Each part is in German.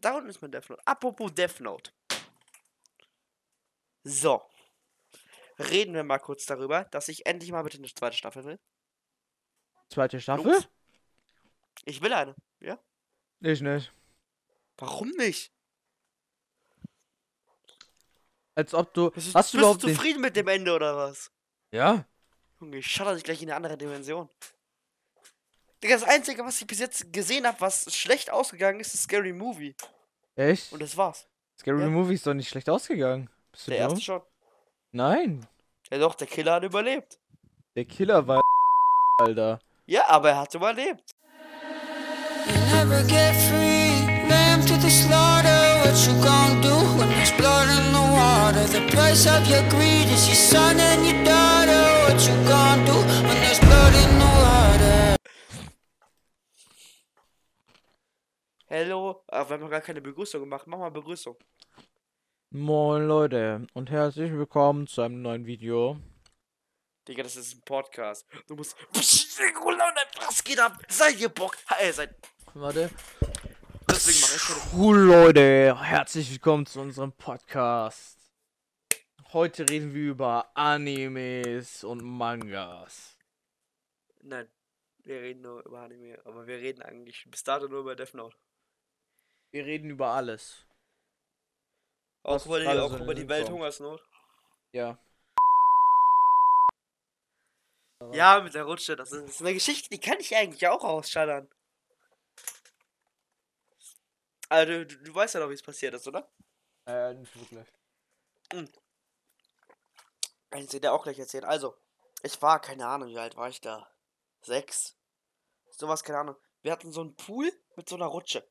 Da unten ist mein Death Note. Apropos Death Note. So. Reden wir mal kurz darüber, dass ich endlich mal bitte eine zweite Staffel will. Zweite Staffel? Jungs? Ich will eine. Ja? Ich nicht. Warum nicht? Als ob du. Bist, hast du bist du den. zufrieden mit dem Ende oder was? Ja? Junge, ich schatter dich gleich in eine andere Dimension. Digga, das Einzige, was ich bis jetzt gesehen habe, was schlecht ausgegangen ist, ist Scary Movie. Echt? Und das war's. Scary ja. Movie ist doch nicht schlecht ausgegangen. Bist du Der dumm? erste schon. Nein. Ja doch, der Killer hat überlebt. Der Killer war. Alter. Ja, aber er hat überlebt. You never get free, lamb to the slaughter. What you gonna do when there's blood in the water? The price of your greed is your son and your daughter. What you gonna do when there's blood in the water? Hello. Ah, wir haben noch gar keine Begrüßung gemacht. Mach mal Begrüßung. Moin Leute und herzlich willkommen zu einem neuen Video. Digga, das ist ein Podcast. Du musst. Was geht ab? Seid ihr Bock? Ey, seid. Warte. Deswegen mach ich. Cool Leute, herzlich willkommen zu unserem Podcast. Heute reden wir über Animes und Mangas. Nein. Wir reden nur über Anime. Aber wir reden eigentlich bis dato nur über Death Note. Wir reden über alles. Auch über die, auch über die. Welthungersnot. Ja. Ja, mit der Rutsche. Das ist, das ist eine Geschichte, die kann ich eigentlich auch ausschallern. Also, du, du, du weißt ja noch, wie es passiert ist, oder? Äh, nicht wirklich. Kann ich dir auch gleich erzählen. Also, ich war, keine Ahnung, wie alt war ich da? Sechs? Sowas, keine Ahnung. Wir hatten so einen Pool mit so einer Rutsche.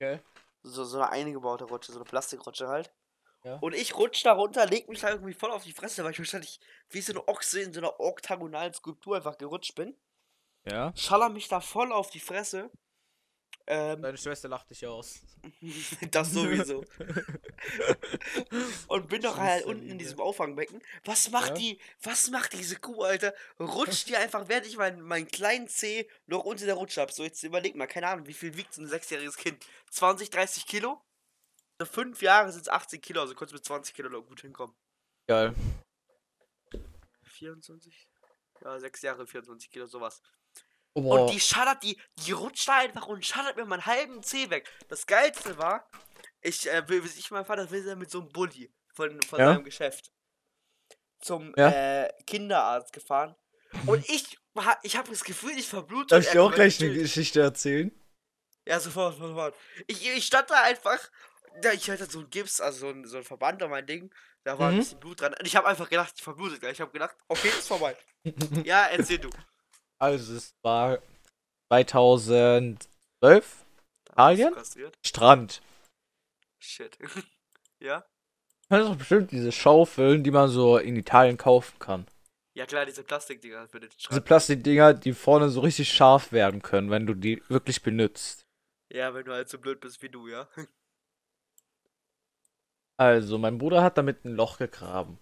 Okay. So, so eine eingebaute Rutsche, so eine Plastikrutsche halt. Ja. Und ich rutsch da runter, leg mich da irgendwie voll auf die Fresse, weil ich wahrscheinlich wie so eine Ochse in so einer oktagonalen Skulptur einfach gerutscht bin. Ja. Schaller mich da voll auf die Fresse. Ähm, Deine Schwester lacht dich aus. das sowieso. Und bin doch halt unten in diesem Auffangbecken. Was macht Ja? die, was macht diese Kuh, Alter? Rutscht die einfach, während ich meinen meinen kleinen Zeh noch unter der Rutsche hab. So, jetzt überleg mal, keine Ahnung, wie viel wiegt so ein sechsjähriges Kind? 20, 30 Kilo? So fünf Jahre sind es 18 Kilo, also kurz mit 20 Kilo noch gut hinkommen. Geil. 24? Ja, sechs Jahre, 24 Kilo, sowas. Oh, Und die schaddert, die, die rutscht da einfach und schaddert mir meinen halben Zeh weg. Das Geilste war, ich, äh, will, ich mein Vater will mit so einem Bulli von, von Ja? seinem Geschäft zum Ja. äh, Kinderarzt gefahren. Und ich, ich habe das Gefühl, ich verblute. Darf ich dir auch gleich eine. Geschichte erzählen? Ja, sofort, sofort. Ich, ich stand da einfach. Da, ich hatte so ein Gips, also so ein, so ein Verband an mein Ding. Da war ein Mhm. bisschen Blut dran. Und ich habe einfach gedacht, ich verblute gleich. Ich habe gedacht, okay, ist vorbei. ja, erzähl du. Also, es war 2012. Da warst du Italien? Strand. Shit. ja? Das sind doch bestimmt diese Schaufeln, die man so in Italien kaufen kann. Ja klar, diese Plastikdinger für den Diese Schrank. Plastikdinger, die vorne so richtig scharf werden können, wenn du die wirklich benutzt. Ja, wenn du halt so blöd bist wie du, ja. Also, mein Bruder hat damit ein Loch gegraben.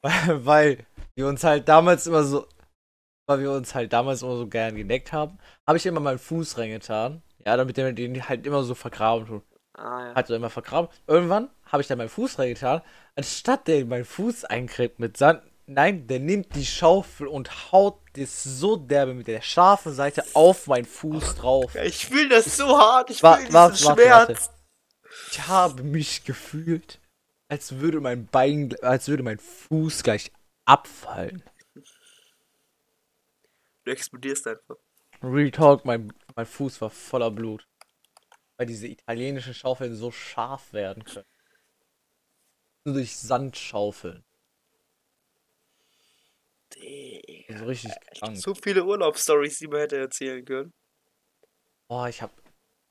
Weil, weil wir uns halt damals immer so, weil wir uns halt damals immer so gern geneckt haben, habe ich immer meinen Fuß reingetan. Ja, damit der den halt immer so vergraben tut. Ah ja. Hat er immer vergraben. Irgendwann habe ich dann meinen Fuß reingetan. Anstatt der in meinen Fuß eingräbt mit Sand, nein, der nimmt die Schaufel und haut das so derbe mit der scharfen Seite auf meinen Fuß drauf. Ich fühle das so hart, ich Wa- fühle diesen warte, warte, Schmerz. Ich habe mich gefühlt, als würde mein Bein, als würde mein Fuß gleich abfallen. Du explodierst einfach. Real Talk, mein, mein Fuß war voller Blut. Weil diese italienischen Schaufeln so scharf werden können. Nur durch Sand schaufeln. Digga. So richtig krank. So viele Urlaubsstories, die man hätte erzählen können. Boah, ich habe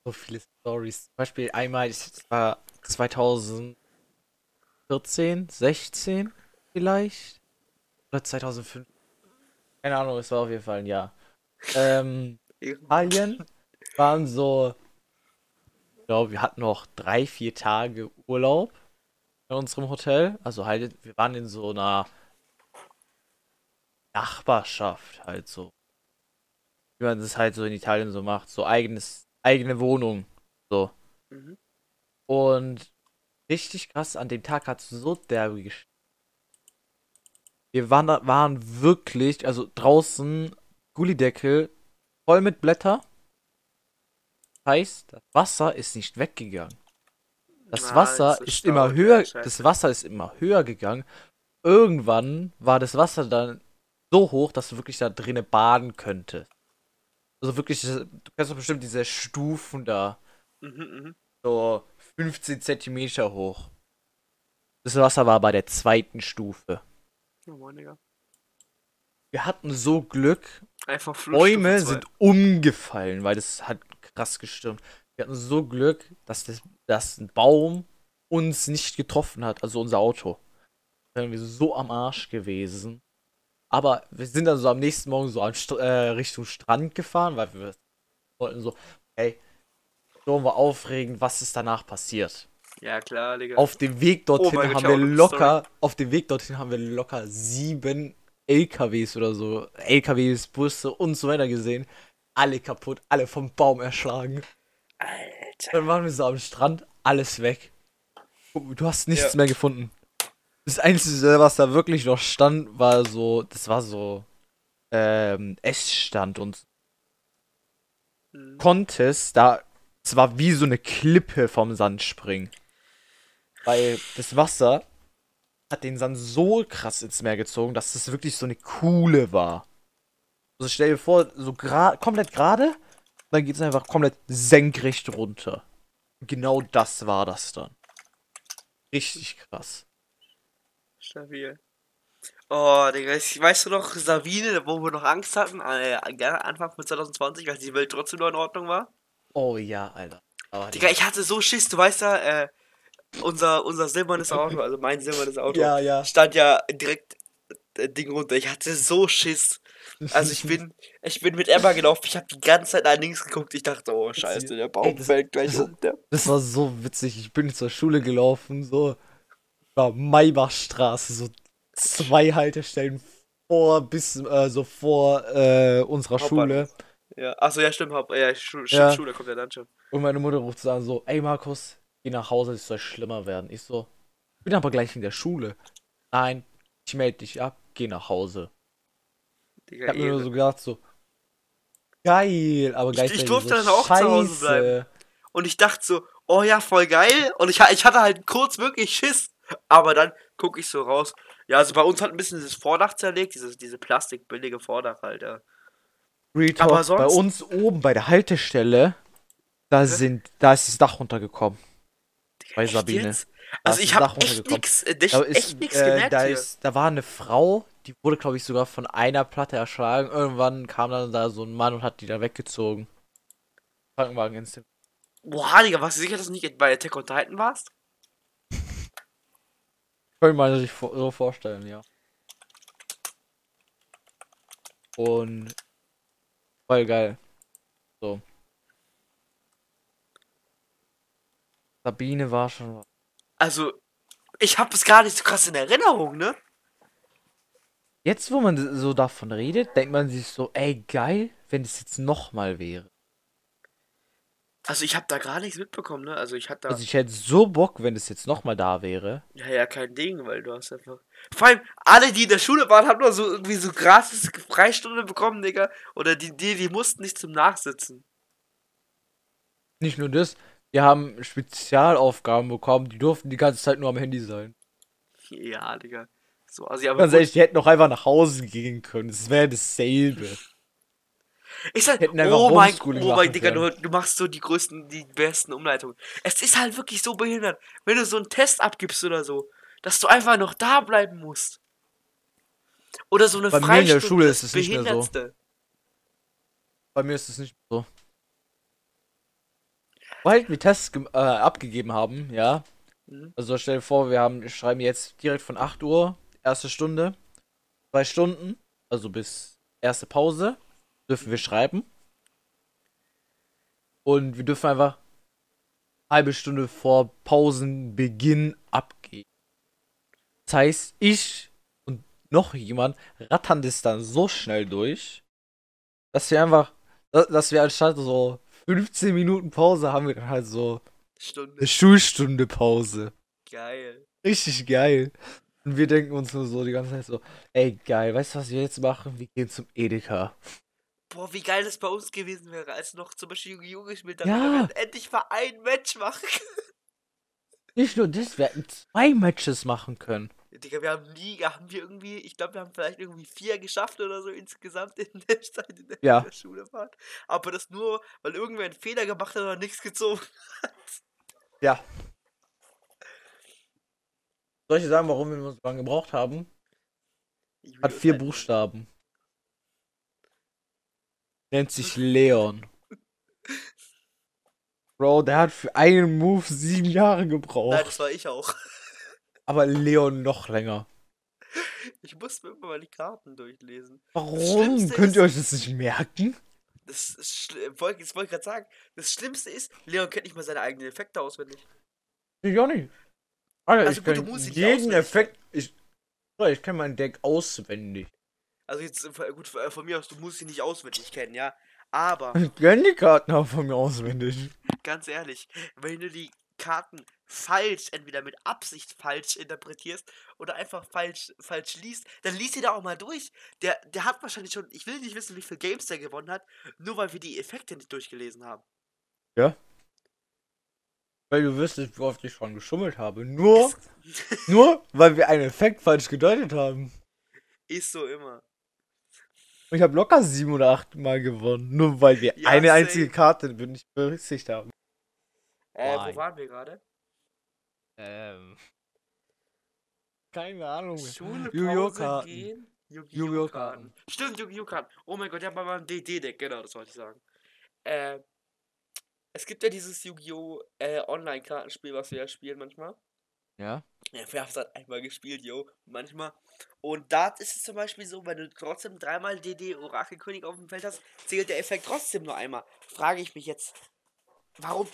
so viele Stories. Zum Beispiel einmal, ich das war 2014, 16 vielleicht? Oder 2005? Keine Ahnung, es war auf jeden Fall ein Jahr. Ähm, Italien waren so, ich glaube, wir hatten noch drei, vier Tage Urlaub in unserem Hotel. Also halt, wir waren in so einer Nachbarschaft halt so. Wie man das halt so in Italien so macht. So eigenes, eigene Wohnung. So. Mhm. Und richtig krass, an dem Tag hat es so derbe gesch Wir waren, waren wirklich, also draußen, Gullideckel, voll mit Blätter. Heißt, das Wasser ist nicht weggegangen. Das Ah, Wasser ist ist immer höher, das Wasser ist immer höher gegangen. Irgendwann war das Wasser dann so hoch, dass du wirklich da drinnen baden könntest. Also wirklich, du kennst doch bestimmt diese Stufen da, Mhm, mhm. so 15 Zentimeter hoch. Das Wasser war bei der zweiten Stufe. Oh Mann, Digga. Wir hatten so Glück, Einfach Bäume sind umgefallen, weil das hat krass gestürmt. Wir hatten so Glück, dass, das, dass ein Baum uns nicht getroffen hat, also unser Auto. Da wären wir so am Arsch gewesen. Aber wir sind dann so am nächsten Morgen so an St äh, Richtung Strand gefahren, weil wir wollten so, hey, so war aufregend, was ist danach passiert. Ja, klar, Digga. Auf dem Weg dorthin mein Gott, haben ja, wir locker, auf dem Weg dorthin haben wir locker sieben LKWs oder so, LKWs, Busse und so weiter gesehen. Alle kaputt, alle vom Baum erschlagen. Alter. Dann waren wir so am Strand, alles weg. Du hast nichts Ja. mehr gefunden. Das Einzige, was da wirklich noch stand, war so, das war so, ähm, Essstand und Mhm. konntest da, es war wie so eine Klippe vom Sand springen. Weil das Wasser hat den Sand so krass ins Meer gezogen, dass es wirklich so eine Kuhle war. Also stell dir vor, so gra komplett gerade, dann geht es einfach komplett senkrecht runter. Und genau das war das dann. Richtig krass. Stabil. Oh, Digga, weißt du noch, Sabine, wo wir noch Angst hatten, äh, Anfang von 2020, als die Welt trotzdem noch in Ordnung war? Oh ja, Alter. Aber Digga, ich hatte so Schiss, du weißt ja, äh, unser, unser silbernes Auto, also mein silbernes Auto, Ja, ja. stand ja direkt äh, Ding runter. Ich hatte so Schiss. Also ich bin, ich bin mit Emma gelaufen, ich habe die ganze Zeit nach links geguckt, ich dachte, oh scheiße, der Ey, Baum das- fällt gleich das-. Der. Das war so witzig. Ich bin zur Schule gelaufen, so. War Maybachstraße, so zwei Haltestellen vor, bis, äh, so vor äh, unserer Schule. Hauptbahnhof. Ja, achso, ja, stimmt, Haupt, ja, Schu Ja. Schule kommt ja dann schon. Und meine Mutter ruft so an, so, ey Markus, geh nach Hause, es soll schlimmer werden. Ich so, ich bin aber gleich in der Schule. Nein, ich melde dich ab, geh nach Hause. Digga, Ich hab mir nur so gedacht, so, geil, aber ich gleichzeitig durfte so, dann auch zu Hause scheiße. bleiben. Und ich dachte so, oh ja, voll geil. Und ich, ich hatte halt kurz wirklich Schiss. Aber dann gucke ich so raus. Ja, also bei uns hat ein bisschen dieses Vordach zerlegt, dieses, diese plastikbillige Vordach halt, ja. Real Aber Talk, bei sonst- uns oben bei der Haltestelle, da sind, da ist das Dach runtergekommen. Bei Echt Sabine. jetzt? Da Also ich habe echt nix, äh, Da äh, gemerkt da hier. ist, da war eine Frau, die wurde, glaube ich, sogar von einer Platte erschlagen. Irgendwann kam dann da so ein Mann und hat die da weggezogen. Krankenwagen instant. Boah, Digga, warst du sicher, dass du nicht bei Attack on Titan warst? Könnte man sich so vorstellen, ja. Und voll geil. So. Sabine war schon was. Also, ich habe es gar nicht so krass in Erinnerung, ne? Jetzt, wo man so davon redet, denkt man sich so, ey, geil, wenn es jetzt nochmal wäre. Also ich habe da gar nichts mitbekommen, ne? Also ich hatte da. Also ich hätte so Bock, wenn es jetzt nochmal da wäre. Ja, ja, kein Ding, weil du hast einfach. Vor allem, alle, die in der Schule waren, haben nur so irgendwie so gratis Freistunde bekommen, Digga. Oder die, die, die mussten nicht zum Nachsitzen. Nicht nur das, die haben Spezialaufgaben bekommen, die durften die ganze Zeit nur am Handy sein. Ja, Digga. So, also aber Ganz ehrlich, die hätten auch einfach nach Hause gehen können. Es wäre dasselbe. Ich sag, hätten einfach oh mein, oh mein Digga, du, du machst so die größten, die besten Umleitungen. Es ist halt wirklich so behindert, wenn du so einen Test abgibst oder so, dass du einfach noch da bleiben musst. Oder so eine Bei mir in der Freistunde, Schule das ist es nicht mehr so. Bei mir ist es nicht so. Weil wir Tests äh, abgegeben haben, ja. Mhm. Also stell dir vor, wir haben, schreiben jetzt direkt von 8 Uhr, erste Stunde, zwei Stunden, also bis erste Pause, dürfen wir schreiben. Und wir dürfen einfach halbe Stunde vor Pausenbeginn abgeben. Das heißt, ich und noch jemand rattern das dann so schnell durch, dass wir einfach, dass dass wir anstatt so 15 Minuten Pause haben wir dann halt so Stunde. Eine Schulstunde Pause. Geil. Richtig geil. Und wir denken uns nur so die ganze Zeit so, ey geil, weißt du, was wir jetzt machen? Wir gehen zum Edeka. Boah, wie geil das bei uns gewesen wäre, als noch zum Beispiel Yu-Gi-Oh! gespielt haben. Ja. hätten endlich mal ein Match machen. Nicht nur das, wir hätten zwei Matches machen können. Digga, wir haben nie, haben wir irgendwie, ich glaube, wir haben vielleicht irgendwie vier geschafft oder so insgesamt in der Zeit in der, Ja. der Schulefahrt. Aber das nur, weil irgendwer einen Fehler gemacht hat oder nichts gezogen hat. Ja. Soll ich dir sagen, warum wir so lange gebraucht haben? Hat vier. Buchstaben. Nennt sich Leon. Bro, der hat für einen Move sieben Jahre Nein, gebraucht. das war ich auch. Aber Leon noch länger. Ich musste mir immer mal die Karten durchlesen. Warum? Könnt ihr ist- euch das nicht merken? Das ist wollte das wollte ich gerade sagen. Das Schlimmste ist, Leon kennt nicht mal seine eigenen Effekte auswendig. Ich auch nicht. Alter, Also ich gut, du kenn musst nicht jeden Effekt. Ich, ich kenne mein Deck auswendig. Also jetzt, äh, gut, äh, von mir aus, du musst sie nicht auswendig kennen, ja. Aber, Ich kenn die Karten auch von mir auswendig. ganz ehrlich, wenn du die Karten falsch, entweder mit Absicht falsch interpretierst oder einfach falsch, falsch liest, dann liest sie da auch mal durch. Der, der hat wahrscheinlich schon, ich will nicht wissen, wie viele Games der gewonnen hat, nur weil wir die Effekte nicht durchgelesen haben. Weil du wüsstest, wie oft ich schon geschummelt habe. Nur, nur, weil wir einen Effekt falsch gedeutet haben. Ist so immer. Ich habe locker sieben oder acht Mal gewonnen. Nur weil wir Ja, eine einzige Karte nicht berücksichtigt haben. Äh, Why? wo waren wir gerade? Ähm. Keine Ahnung. Schule, Yu-Gi-Oh! Gehen. Yu-Gi-Oh! Karten. Stimmt, Yu-Gi-Oh! Karten. Oh mein Gott, ja, bei meinem DD-Deck, genau, das wollte ich sagen. Äh, es gibt ja dieses Yu-Gi-Oh! Äh, Online-Kartenspiel, was wir ja spielen manchmal. Ja? Ja, wir haben es halt einmal gespielt, yo, manchmal. Und da ist es zum Beispiel so, wenn du trotzdem dreimal DD Orakelkönig auf dem Feld hast, zählt der Effekt trotzdem nur einmal. Frage ich mich jetzt, warum?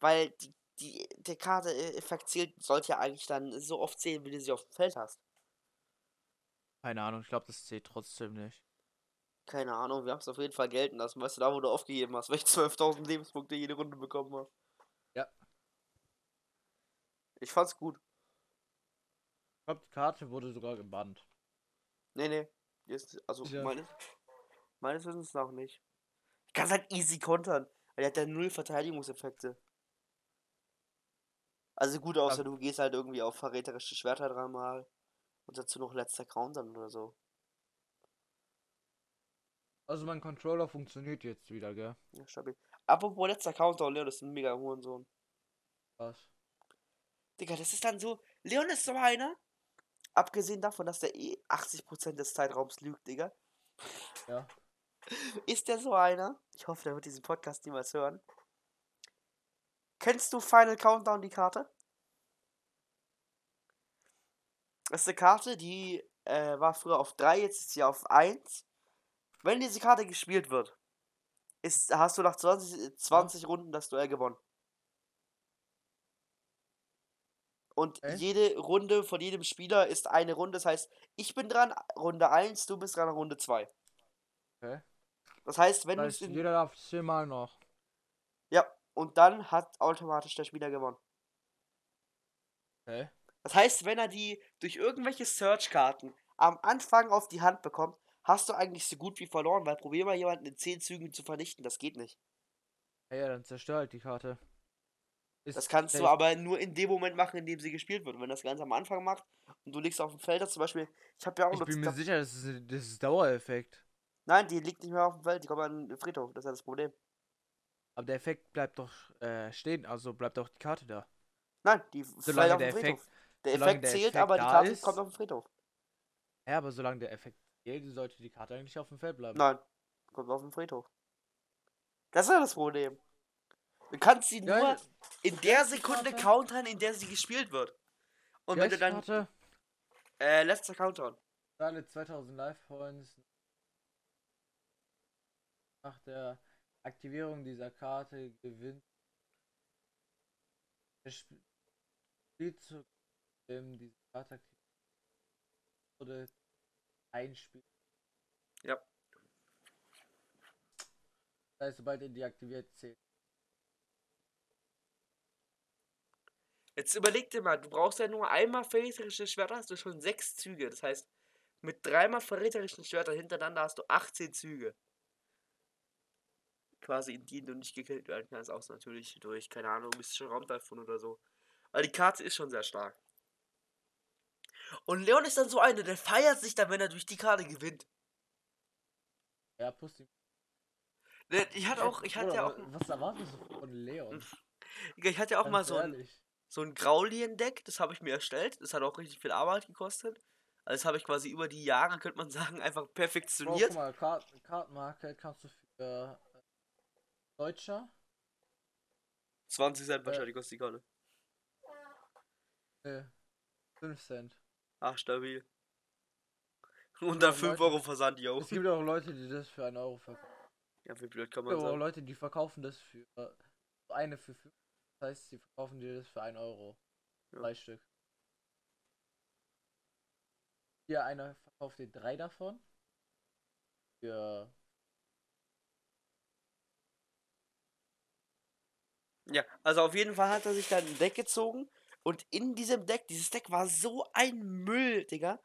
Weil die, die, der Karte-Effekt zählt, sollte ja eigentlich dann so oft zählen, wie du sie auf dem Feld hast. Keine Ahnung, ich glaube, das zählt trotzdem nicht. Keine Ahnung, wir haben es auf jeden Fall gelten lassen. Weißt du, da wo du aufgegeben hast, weil ich 12.000 Lebenspunkte jede Runde bekommen habe. Ja. Ich fand's gut. Ich glaube, die Karte wurde sogar gebannt. Nee, nee. Ist, also, Sicher? meines, meines Wissens noch nicht. Ich kann halt easy kontern. Weil der hat ja null Verteidigungseffekte. Also gut, außer du gehst halt irgendwie auf verräterische Schwerter dreimal. Und dazu noch letzter Countern oder so. Also mein Controller funktioniert jetzt wieder, gell? Ja, stabil. Apropos letzter Counter, Leon ist ein mega Hurensohn. Was? Digga, das ist dann so. Leon ist so einer. Abgesehen davon, dass der eh 80% des Zeitraums lügt, Digga. Ja. Ist der so einer? Ich hoffe, der wird diesen Podcast niemals hören. Kennst du Final Countdown, die Karte? Das ist eine Karte, die äh, war früher auf 3, jetzt ist sie auf 1. Wenn diese Karte gespielt wird, ist, hast du nach 20, 20 Runden das Duell gewonnen. Und Okay. jede Runde von jedem Spieler ist eine Runde. Das heißt, ich bin dran, Runde 1, du bist dran, Runde 2. Okay. Das heißt, wenn Das du heißt, jeder darf zehnmal noch. Ja, und dann hat automatisch der Spieler gewonnen. Okay. Das heißt, wenn er die durch irgendwelche Search-Karten am Anfang auf die Hand bekommt, hast du eigentlich so gut wie verloren, weil probier mal jemanden in 10 Zügen zu vernichten, das geht nicht. Ja, ja, dann zerstör halt die Karte. Ist Das kannst du aber nur in dem Moment machen, in dem sie gespielt wird. Und wenn das ganz am Anfang macht und du liegst auf dem Feld, das zum Beispiel, ich habe ja auch Ich bin mir sicher, das ist, das ist Dauereffekt. Nein, die liegt nicht mehr auf dem Feld, die kommt an den Friedhof, das ist ja das Problem. Aber der Effekt bleibt doch äh, stehen, also bleibt doch die Karte da. Nein, die Solange auf den Friedhof. Effekt, Der Effekt der zählt, Effekt aber die Karte ist- kommt auf den Friedhof. ja, aber solange der Effekt zählt, sollte die Karte eigentlich auf dem Feld bleiben. Nein, kommt auf den Friedhof. Das ist ja das Problem. Du kannst sie Ja, nur ja. in der Sekunde countern, in der sie gespielt wird. Und Die wenn du dann. Karte, Äh, letzter Countdown. alle 2000 Life Points. Nach der Aktivierung dieser Karte gewinnt der Sp- Spielzug, dem diese Karte aktiviert wurde, ein Spiel. Ja. Das heißt, sobald er deaktiviert zählt. Jetzt überleg dir mal, du brauchst ja nur einmal verräterische Schwerter, hast du schon sechs Züge. Das heißt, mit dreimal verräterischen Schwertern hintereinander hast du 18 Züge. Quasi in denen du nicht gekillt werden kannst, außer natürlich durch, keine Ahnung, mystische Raumteilfund oder so. Aber die Karte ist schon sehr stark. Und Leon ist dann so einer, der feiert sich dann, wenn er durch die Karte gewinnt. Ja, Pussy. Ne, Ich hatte auch, ich hatte ja auch, Was erwartest du von Leon? ich hatte ja auch mal Ganz so ein, so ein Graulien-Deck, das habe ich mir erstellt. Das hat auch richtig viel Arbeit gekostet. Also das habe ich quasi über die Jahre, könnte man sagen, einfach Bro, perfektioniert. guck mal, Kart Kartenmarke kannst du für Deutscher 20 Cent wahrscheinlich kostet die Karte. äh, 5 Cent. Ach, stabil. Und dann Ja, 5 Leute. Euro Versand, yo. Es gibt auch Leute, die das für einen Euro verkaufen. Ja, wie blöd kann Es gibt man auch. Leute, die verkaufen das für äh, eine für 5. Das heißt, sie verkaufen dir das für 1 Euro. Ja. Drei Stück. Hier einer verkauft dir drei davon. Für Ja, also auf jeden Fall hat er sich dann ein Deck gezogen. Und in diesem Deck, dieses Deck war so ein Müll, Digga.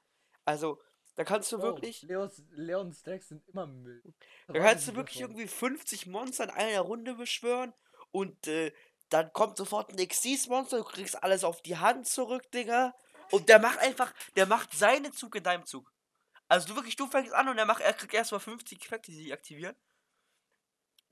Also, da kannst du Oh, wirklich, Leons, Leons Stacks sind immer Müll. da kannst du wirklich davon? irgendwie 50 Monster in einer Runde beschwören. Und äh, dann kommt sofort ein Xyz-Monster, du kriegst alles auf die Hand zurück, Digga. Und der macht einfach, der macht seinen Zug in deinem Zug. Also du wirklich, du fängst an und er macht, er kriegt erstmal 50 Effekte, die sich aktivieren.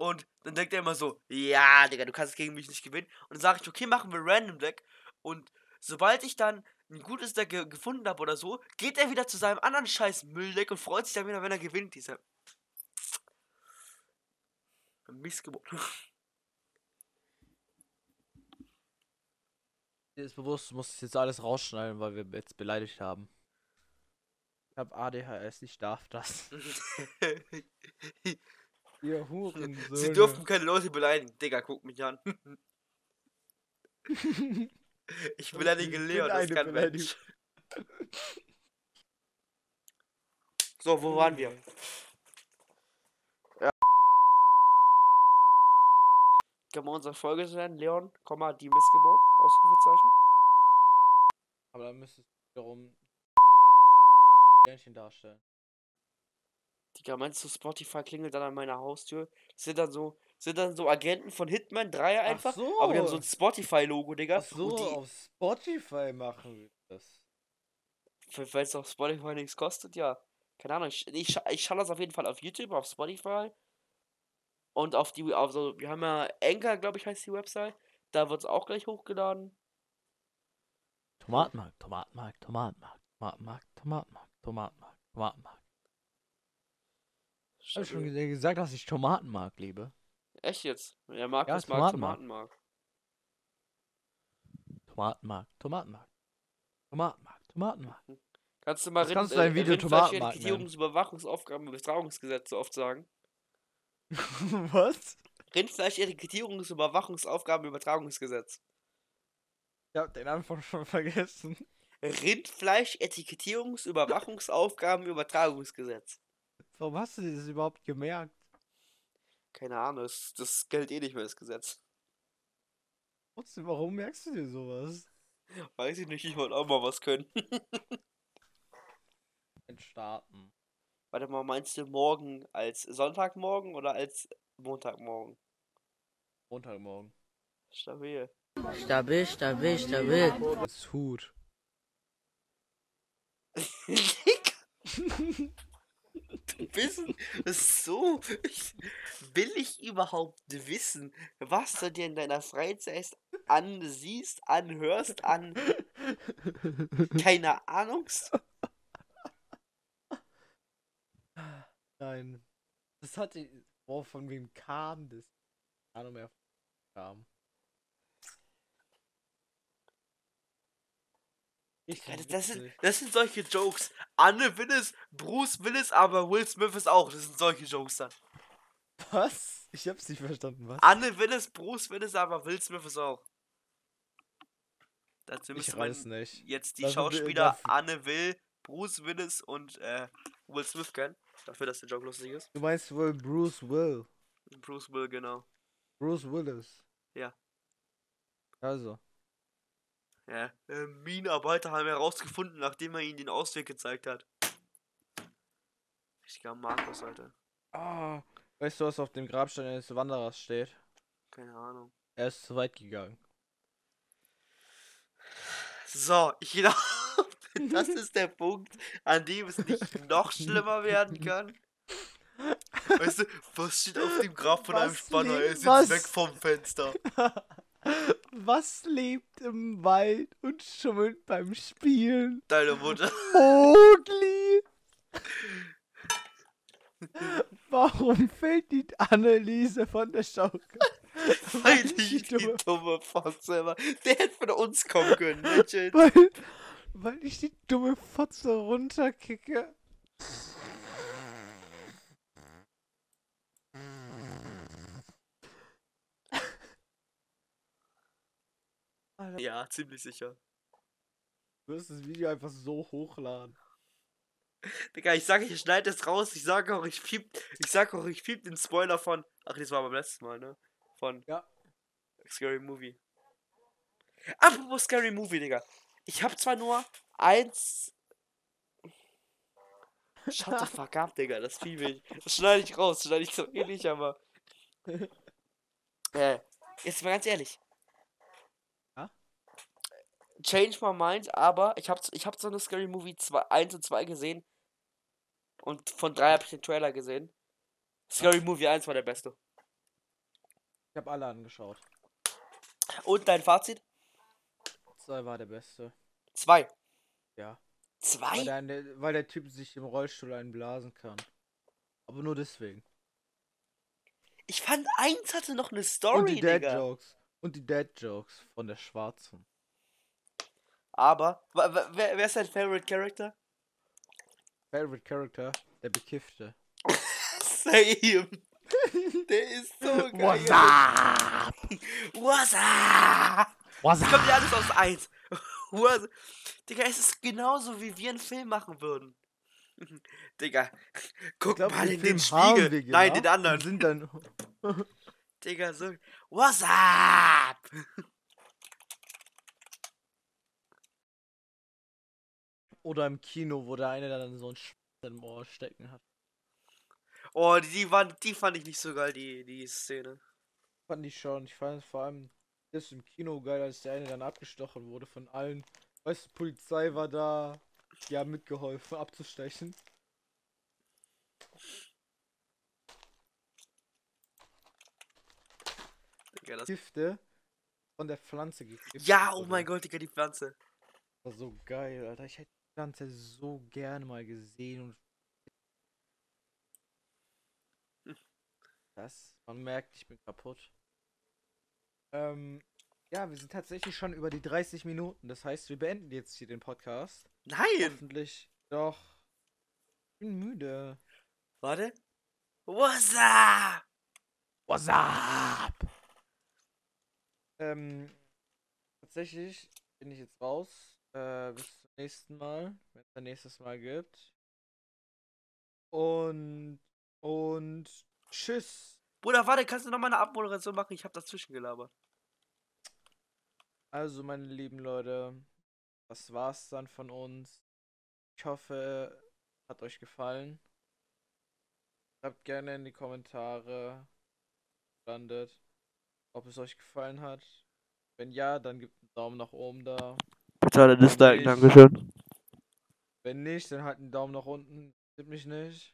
Und dann denkt er immer so, ja, Digga, du kannst gegen mich nicht gewinnen. Und dann sage ich, okay, machen wir Random Deck. Und sobald ich dann ein gutes Deck ge gefunden habe oder so, geht er wieder zu seinem anderen scheiß Mülldeck und freut sich dann wieder, wenn er gewinnt. Dieser Missgeburt. Ist bewusst, du musst jetzt alles rausschneiden, weil wir jetzt beleidigt haben. Ich hab ADHS, ich darf das. Ihr Huren. Sie dürfen keine Leute beleidigen. Digga, guck mich an. Ich beleidige Leon, das kann Beleidigung. Mensch. So, wo waren wir? Ja. Kann man unsere Folge sein? Leon, Komma, die Missgeburt? Ausrufezeichen. Aber dann müsstest du wiederum Sternchen darstellen. Digga, meinst du, Spotify klingelt dann an meiner Haustür? Das sind dann so, sind dann so Agenten von Hitman 3 einfach. so. Aber die haben so ein Spotify-Logo, Digga. Ach so, Und die, auf Spotify machen wir das. Weil es auf Spotify nichts kostet, ja. Keine Ahnung, ich, ich, scha- ich schaue das auf jeden Fall auf YouTube, auf Spotify. Und auf die, also wir haben ja Anchor, glaube ich, heißt die Website. Da wird es auch gleich hochgeladen. Tomatenmarkt, Tomatenmarkt, Tomatenmarkt, Tomatenmarkt, Tomatenmarkt, Tomatenmarkt, Tomatenmarkt. Hab ich schon ge- gesagt, dass ich Tomatenmark liebe? Echt jetzt? Der Markus Ja, mag Tomatenmark. Tomatenmark. Tomatenmarkt, Tomatenmarkt. Tomatenmarkt, Tomatenmarkt. Kannst du mal Das kannst du dein Video Tomatenmark. Rindfleisch-Etikettierungsüberwachungsaufgaben im Übertragungsgesetz so oft sagen? Was? Rindfleisch-Etikettierungsüberwachungsaufgaben Übertragungsgesetz. Ich hab den Anfang schon vergessen. Rindfleisch-Etikettierungsüberwachungsaufgaben Übertragungsgesetz. Warum hast du dir das überhaupt gemerkt? Keine Ahnung, das, das gilt eh nicht mehr, das Gesetz. Trotzdem, warum merkst du dir sowas? Weiß ich nicht, ich wollte auch mal was können. Ein Starten. Warte mal, meinst du morgen als Sonntagmorgen oder als Montagmorgen? Montagmorgen. Stabil. Stabil, stabil, stabil. Das ist Hut. wissen, so will ich überhaupt wissen, was du dir in deiner Freizeit ansiehst, anhörst, an keine Ahnung. Nein. Das hatte. Boah, von wem kam das? Ahnung mehr. Kam. Ich das, das, sind, das sind solche Jokes. Anne Willis, Bruce Willis, aber Will Smith ist auch. Das sind solche Jokes dann. Was? Ich hab's nicht verstanden, was? Anne Willis, Bruce Willis, aber Will Smith ist auch. Dazu ich weiß nicht. jetzt die will- Schauspieler Anne Will, Bruce Willis und äh, Will Smith kennen. Dafür, dass der Joke lustig ist. Du meinst wohl Bruce Will. Bruce Will, genau. Bruce Willis. Ja. Also. Ja, äh, Minenarbeiter haben herausgefunden, nachdem er ihnen den Ausweg gezeigt hat. Richtiger Markus, Alter. Ah, weißt du, was auf dem Grabstein eines Wanderers steht? Keine Ahnung. Er ist zu weit gegangen. So, ich glaube, das ist der Punkt, an dem es nicht noch schlimmer werden kann. Weißt du, was steht auf dem Grab von einem Was Spanner? Er ist was- jetzt weg vom Fenster. Was lebt im Wald und schummelt beim Spielen? Deine Mutter. Mowgli! Warum fällt die Anneliese von der Schaukel? Weil ich die dumme- dumme Fotze war. Der hätte von uns kommen können. Weil, weil ich die dumme Fotze runterkicke. Alter, Ja, ziemlich sicher. du wirst das Video einfach so hochladen. Digga, ich sage, ich schneide es raus. Ich sage auch, ich piep, ich sag auch, ich piep den Spoiler von. Ach, das war beim letzten Mal, ne? Von Ja. Scary Movie. Apropos Scary Movie, Digga. Ich hab zwar nur eins. Shut the fuck up, Digga, das piep ich. Das schneide ich raus, schneide ich so eh nicht, aber. äh, jetzt mal ganz ehrlich. Change my mind, aber ich hab, ich hab so eine Scary Movie 2, 1 und 2 gesehen. Und von 3 hab ich den Trailer gesehen. Scary Movie 1 war der beste. Ich habe alle angeschaut. Und dein Fazit? Zwei war der beste. 2. Ja. Weil 2? der, eine- weil der Typ sich im Rollstuhl einblasen kann. Aber nur deswegen. Ich fand 1 hatte noch eine Und Story, die Dad Digga. Jokes. Und die Dad Jokes von der Schwarzen. Aber, wer, wer ist dein Favorite Character? Favorite Character, der Bekiffte. Same. Der ist so geil. What's up? What's up? What's Das kommt ja alles aus 1. What's Digga, es ist genauso, wie wir einen Film machen würden. Digga, guck glaub, mal in den Spiegel. wir Nein, gemacht den anderen. Sind dann Digga, so. What's up? Oder im Kino, wo der eine dann so ein Sch im Ohr stecken hat. Oh, die, waren, die fand ich nicht so geil, die, die Szene. Fand ich schon. Ich fand vor allem das im Kino geil, als der eine dann abgestochen wurde von allen. Weißt du, Polizei war da. Die haben mitgeholfen, abzustechen. Digga, das Gifte von der Pflanze gegiftet. ja, oh mein Gott, Digga, die Pflanze. Das war so geil, Alter. Ich hätte Pflanze so gerne mal gesehen und. Das, man merkt, ich bin kaputt. Ähm, ja, wir sind tatsächlich schon über die 30 Minuten. Das heißt, wir beenden jetzt hier den Podcast. Nein! Hoffentlich. Doch. Ich bin müde. Warte. What's up? What's up? Ähm, tatsächlich bin ich jetzt raus. Äh, bis zum nächsten Mal, wenn es ein nächstes Mal gibt. Und, und tschüss. Bruder, warte, kannst du noch mal eine Abmoderation machen? Ich hab dazwischen gelabert. Also, meine lieben Leute, das war's dann von uns. Ich hoffe, hat euch gefallen. Schreibt gerne in die Kommentare, landet, ob es euch gefallen hat. Wenn ja, dann gebt einen Daumen nach oben da. Bitte alle disliken, Dankeschön. Wenn nicht, dann halt einen Daumen nach unten. Sieht mich nicht.